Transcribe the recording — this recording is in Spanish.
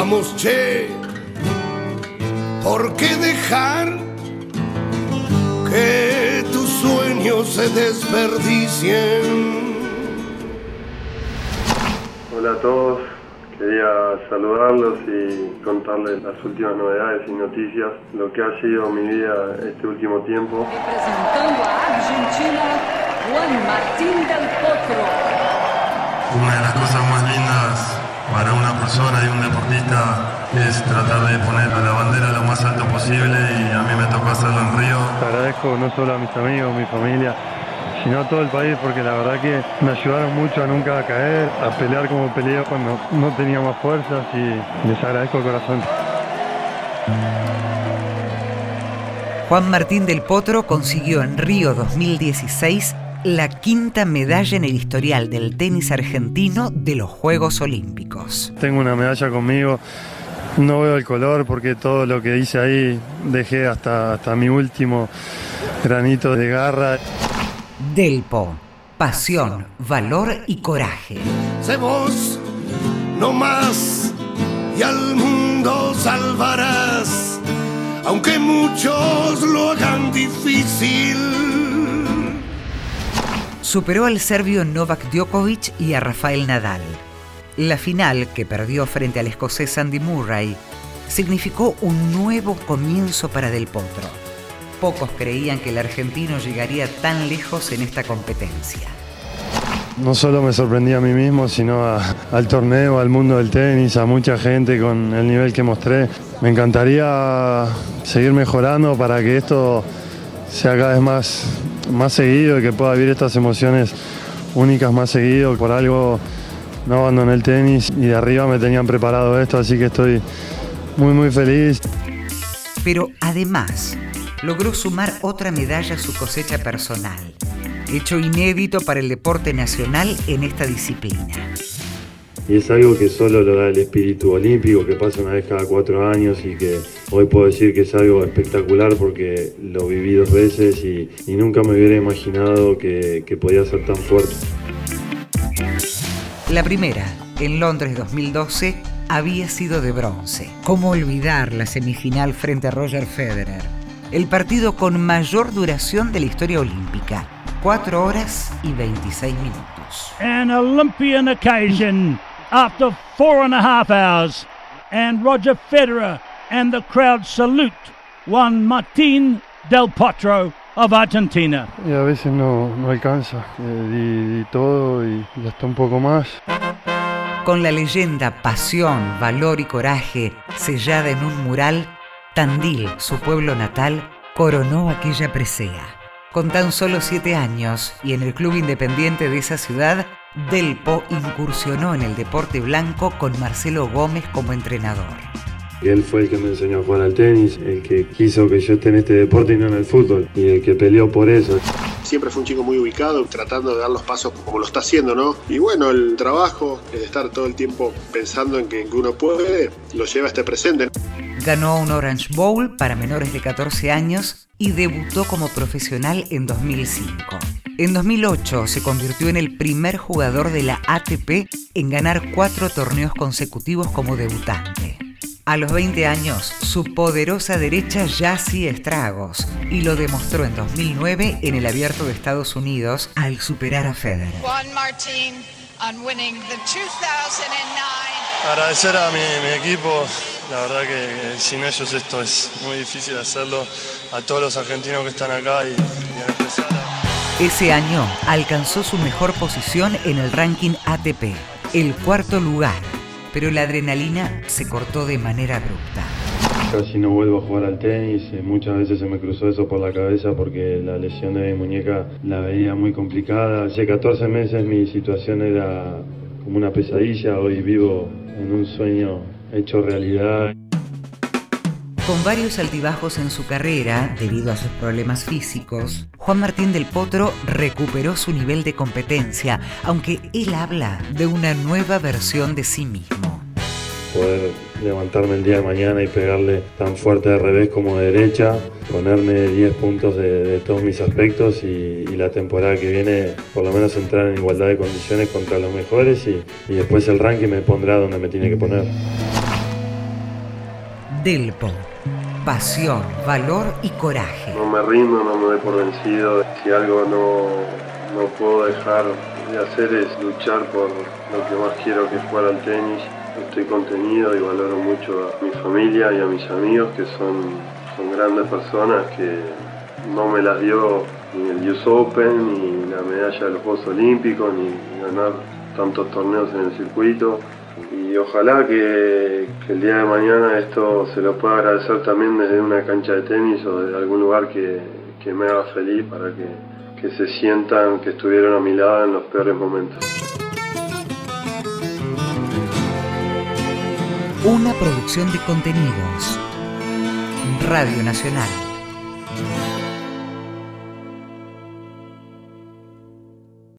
Vamos, che, ¿por qué dejar que tus sueños se desperdicien? Hola a todos, quería saludarlos y contarles las últimas novedades y noticias, lo que ha sido mi vida este último tiempo. Representando a Argentina, Juan Martín del Potro. Una de las cosas más lindas para una persona y un deportista es tratar de poner la bandera lo más alto posible y a mí me tocó hacerlo en Río. Agradezco no solo a mis amigos, mi familia, sino a todo el país porque la verdad que me ayudaron mucho a nunca caer, a pelear como peleé cuando no tenía más fuerzas y les agradezco el corazón. Juan Martín del Potro consiguió en Río 2016 la quinta medalla en el historial del tenis argentino de los Juegos Olímpicos. Tengo una medalla conmigo, no veo el color porque todo lo que hice ahí dejé hasta, hasta mi último granito de garra. Delpo, pasión, valor y coraje. Sé vos, no más, y al mundo salvarás, aunque muchos lo hagan difícil. Superó al serbio Novak Djokovic y a Rafael Nadal. La final, que perdió frente al escocés Andy Murray, significó un nuevo comienzo para Del Potro. Pocos creían que el argentino llegaría tan lejos en esta competencia. No solo me sorprendí a mí mismo, sino al torneo, al mundo del tenis, a mucha gente con el nivel que mostré. Me encantaría seguir mejorando para que esto sea cada vez más, más seguido y que pueda vivir estas emociones únicas más seguido. Por algo no abandoné el tenis y de arriba me tenían preparado esto, así que estoy muy muy feliz. Pero además, logró sumar otra medalla a su cosecha personal, hecho inédito para el deporte nacional en esta disciplina. Y es algo que solo lo da el espíritu olímpico, que pasa una vez cada cuatro años y que hoy puedo decir que es algo espectacular porque lo viví dos veces y, y nunca me hubiera imaginado que, que podía ser tan fuerte. La primera, en Londres 2012, había sido de bronce. ¿Cómo olvidar la semifinal frente a Roger Federer? El partido con mayor duración de la historia olímpica, 4 horas y 26 minutos. an Olympian occasion after four and a half hours. And Roger Federer and the crowd salute Juan Martín del Potro of Argentina. Y a veces no, no alcanza, Eh, di, di todo y, y hasta un poco más. Con la leyenda Pasión, Valor y Coraje sellada en un mural, Tandil, su pueblo natal, coronó aquella presea. Con tan solo siete años y en el club independiente de esa ciudad, Delpo incursionó en el deporte blanco con Marcelo Gómez como entrenador. Él fue el que me enseñó a jugar al tenis, el que quiso que yo esté en este deporte y no en el fútbol, y el que peleó por eso. Siempre fue un chico muy ubicado, tratando de dar los pasos como lo está haciendo, ¿no? Y bueno, el trabajo, el estar todo el tiempo pensando en que, en que uno puede, lo lleva a este presente. Ganó un Orange Bowl para menores de 14 años y debutó como profesional en 2005. En 2008 se convirtió en el primer jugador de la ATP en ganar cuatro torneos consecutivos como debutante. A los 20 años, su poderosa derecha ya hacía estragos y lo demostró en 2009 en el Abierto de Estados Unidos al superar a Federer. Juan Martín on winning the 2009 Agradecer a mi, mi equipo, la verdad que sin ellos esto es muy difícil hacerlo, a todos los argentinos que están acá y, y a... Ese año alcanzó su mejor posición en el ranking ATP, el cuarto lugar, pero la adrenalina se cortó de manera abrupta. Casi no vuelvo a jugar al tenis, eh, muchas veces se me cruzó eso por la cabeza porque la lesión de mi muñeca la veía muy complicada. Hace 14 meses mi situación era como una pesadilla, hoy vivo en un sueño hecho realidad. Con varios altibajos en su carrera, debido a sus problemas físicos, Juan Martín del Potro recuperó su nivel de competencia, aunque él habla de una nueva versión de sí mismo. Poder levantarme el día de mañana y pegarle tan fuerte de revés como de derecha, ponerme 10 puntos de, de todos mis aspectos y, y la temporada que viene por lo menos entrar en igualdad de condiciones contra los mejores y, y después el ranking me pondrá donde me tiene que poner. Delpo. Pasión, valor y coraje. No me rindo, no me doy por vencido. Si algo no, no puedo dejar de hacer es luchar por lo que más quiero que es jugar al tenis. Estoy contenido y valoro mucho a mi familia y a mis amigos que son, son grandes personas que no me las dio ni el US Open, ni la medalla de los Juegos Olímpicos, ni ganar tantos torneos en el circuito. Y ojalá que, el día de mañana esto se lo pueda agradecer también desde una cancha de tenis o de algún lugar que, me haga feliz para que, que se sientan que estuvieron a mi lado en los peores momentos. Una producción de contenidos. Radio Nacional.